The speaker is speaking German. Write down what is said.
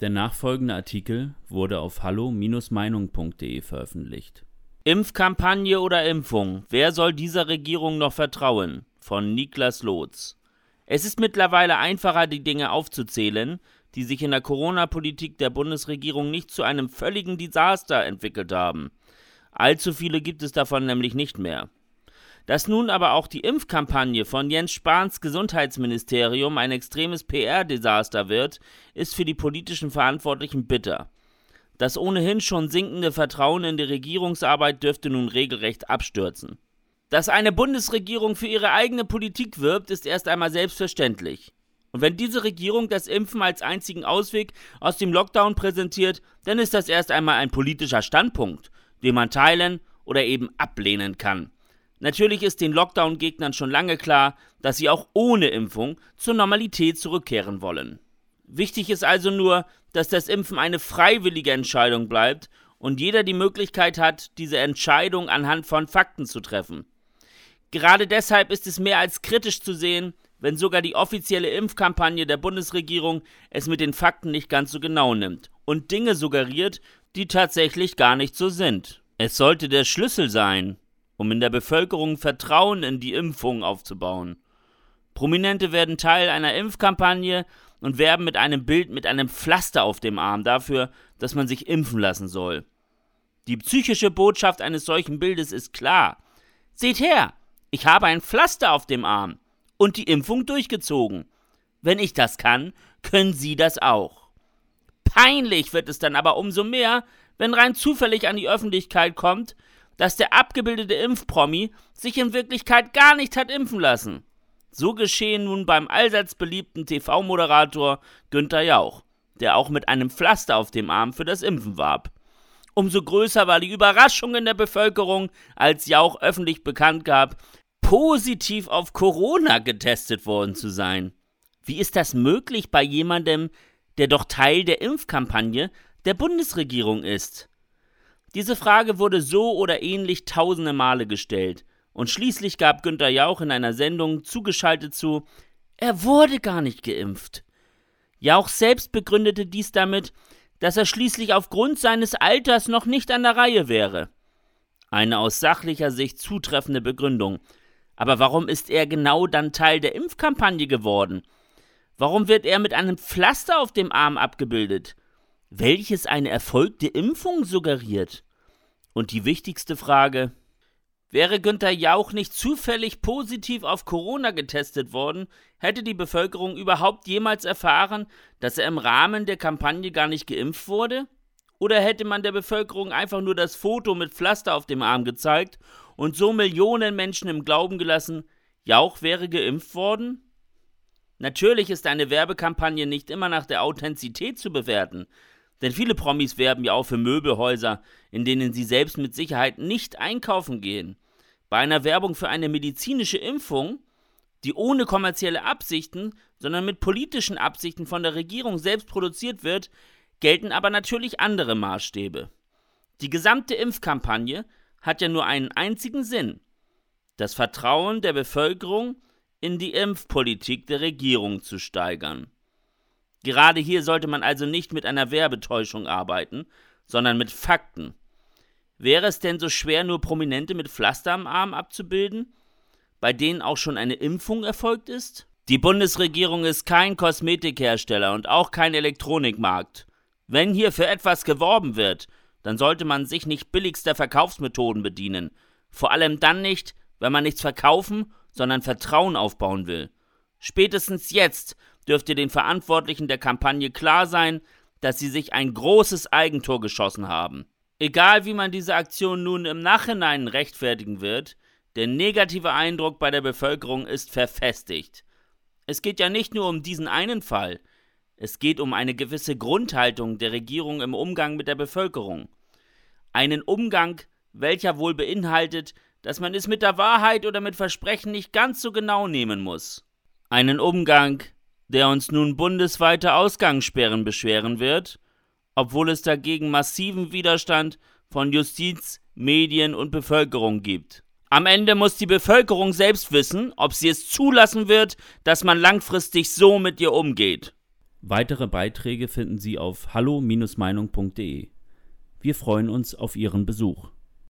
Der nachfolgende Artikel wurde auf hallo-meinung.de veröffentlicht. Impfkampagne oder Impfung? Wer soll dieser Regierung noch vertrauen? Von Niklas Lotz. Es ist mittlerweile einfacher, die Dinge aufzuzählen, die sich in der Corona-Politik der Bundesregierung nicht zu einem völligen Desaster entwickelt haben. Allzu viele gibt es davon nämlich nicht mehr. Dass nun aber auch die Impfkampagne von Jens Spahns Gesundheitsministerium ein extremes PR-Desaster wird, ist für die politischen Verantwortlichen bitter. Das ohnehin schon sinkende Vertrauen in die Regierungsarbeit dürfte nun regelrecht abstürzen. Dass eine Bundesregierung für ihre eigene Politik wirbt, ist erst einmal selbstverständlich. Und wenn diese Regierung das Impfen als einzigen Ausweg aus dem Lockdown präsentiert, dann ist das erst einmal ein politischer Standpunkt, den man teilen oder eben ablehnen kann. Natürlich ist den Lockdown-Gegnern schon lange klar, dass sie auch ohne Impfung zur Normalität zurückkehren wollen. Wichtig ist also nur, dass das Impfen eine freiwillige Entscheidung bleibt und jeder die Möglichkeit hat, diese Entscheidung anhand von Fakten zu treffen. Gerade deshalb ist es mehr als kritisch zu sehen, wenn sogar die offizielle Impfkampagne der Bundesregierung es mit den Fakten nicht ganz so genau nimmt und Dinge suggeriert, die tatsächlich gar nicht so sind. Es sollte der Schlüssel sein, um in der Bevölkerung Vertrauen in die Impfung aufzubauen. Prominente werden Teil einer Impfkampagne und werben mit einem Bild mit einem Pflaster auf dem Arm dafür, dass man sich impfen lassen soll. Die psychische Botschaft eines solchen Bildes ist klar. Seht her, ich habe ein Pflaster auf dem Arm und die Impfung durchgezogen. Wenn ich das kann, können Sie das auch. Peinlich wird es dann aber umso mehr, wenn rein zufällig an die Öffentlichkeit kommt, dass der abgebildete Impfpromi sich in Wirklichkeit gar nicht hat impfen lassen. So geschehen nun beim allseits beliebten TV-Moderator Günther Jauch, der auch mit einem Pflaster auf dem Arm für das Impfen warb. Umso größer war die Überraschung in der Bevölkerung, als Jauch öffentlich bekannt gab, positiv auf Corona getestet worden zu sein. Wie ist das möglich bei jemandem, der doch Teil der Impfkampagne der Bundesregierung ist? Diese Frage wurde so oder ähnlich tausende Male gestellt. Und schließlich gab Günter Jauch in einer Sendung zugeschaltet zu, er wurde gar nicht geimpft. Jauch selbst begründete dies damit, dass er schließlich aufgrund seines Alters noch nicht an der Reihe wäre. Eine aus sachlicher Sicht zutreffende Begründung. Aber warum ist er genau dann Teil der Impfkampagne geworden? Warum wird er mit einem Pflaster auf dem Arm abgebildet? Welches eine erfolgte Impfung suggeriert? Und die wichtigste Frage, Wäre Günther Jauch nicht zufällig positiv auf Corona getestet worden, hätte die Bevölkerung überhaupt jemals erfahren, dass er im Rahmen der Kampagne gar nicht geimpft wurde? Oder hätte man der Bevölkerung einfach nur das Foto mit Pflaster auf dem Arm gezeigt und so Millionen Menschen im Glauben gelassen, Jauch wäre geimpft worden? Natürlich ist eine Werbekampagne nicht immer nach der Authentizität zu bewerten, denn viele Promis werben ja auch für Möbelhäuser, in denen sie selbst mit Sicherheit nicht einkaufen gehen. Bei einer Werbung für eine medizinische Impfung, die ohne kommerzielle Absichten, sondern mit politischen Absichten von der Regierung selbst produziert wird, gelten aber natürlich andere Maßstäbe. Die gesamte Impfkampagne hat ja nur einen einzigen Sinn das Vertrauen der Bevölkerung in die Impfpolitik der Regierung zu steigern. Gerade hier sollte man also nicht mit einer Werbetäuschung arbeiten, sondern mit Fakten. Wäre es denn so schwer, nur Prominente mit Pflaster am Arm abzubilden, bei denen auch schon eine Impfung erfolgt ist? Die Bundesregierung ist kein Kosmetikhersteller und auch kein Elektronikmarkt. Wenn hier für etwas geworben wird, dann sollte man sich nicht billigster Verkaufsmethoden bedienen. Vor allem dann nicht, wenn man nichts verkaufen, sondern Vertrauen aufbauen will. Spätestens jetzt dürfte den Verantwortlichen der Kampagne klar sein, dass sie sich ein großes Eigentor geschossen haben. Egal wie man diese Aktion nun im Nachhinein rechtfertigen wird, der negative Eindruck bei der Bevölkerung ist verfestigt. Es geht ja nicht nur um diesen einen Fall, es geht um eine gewisse Grundhaltung der Regierung im Umgang mit der Bevölkerung. Einen Umgang, welcher wohl beinhaltet, dass man es mit der Wahrheit oder mit Versprechen nicht ganz so genau nehmen muss. Einen Umgang, der uns nun bundesweite Ausgangssperren beschweren wird, obwohl es dagegen massiven Widerstand von Justiz, Medien und Bevölkerung gibt. Am Ende muss die Bevölkerung selbst wissen, ob sie es zulassen wird, dass man langfristig so mit ihr umgeht. Weitere Beiträge finden Sie auf hallo-meinung.de. Wir freuen uns auf Ihren Besuch.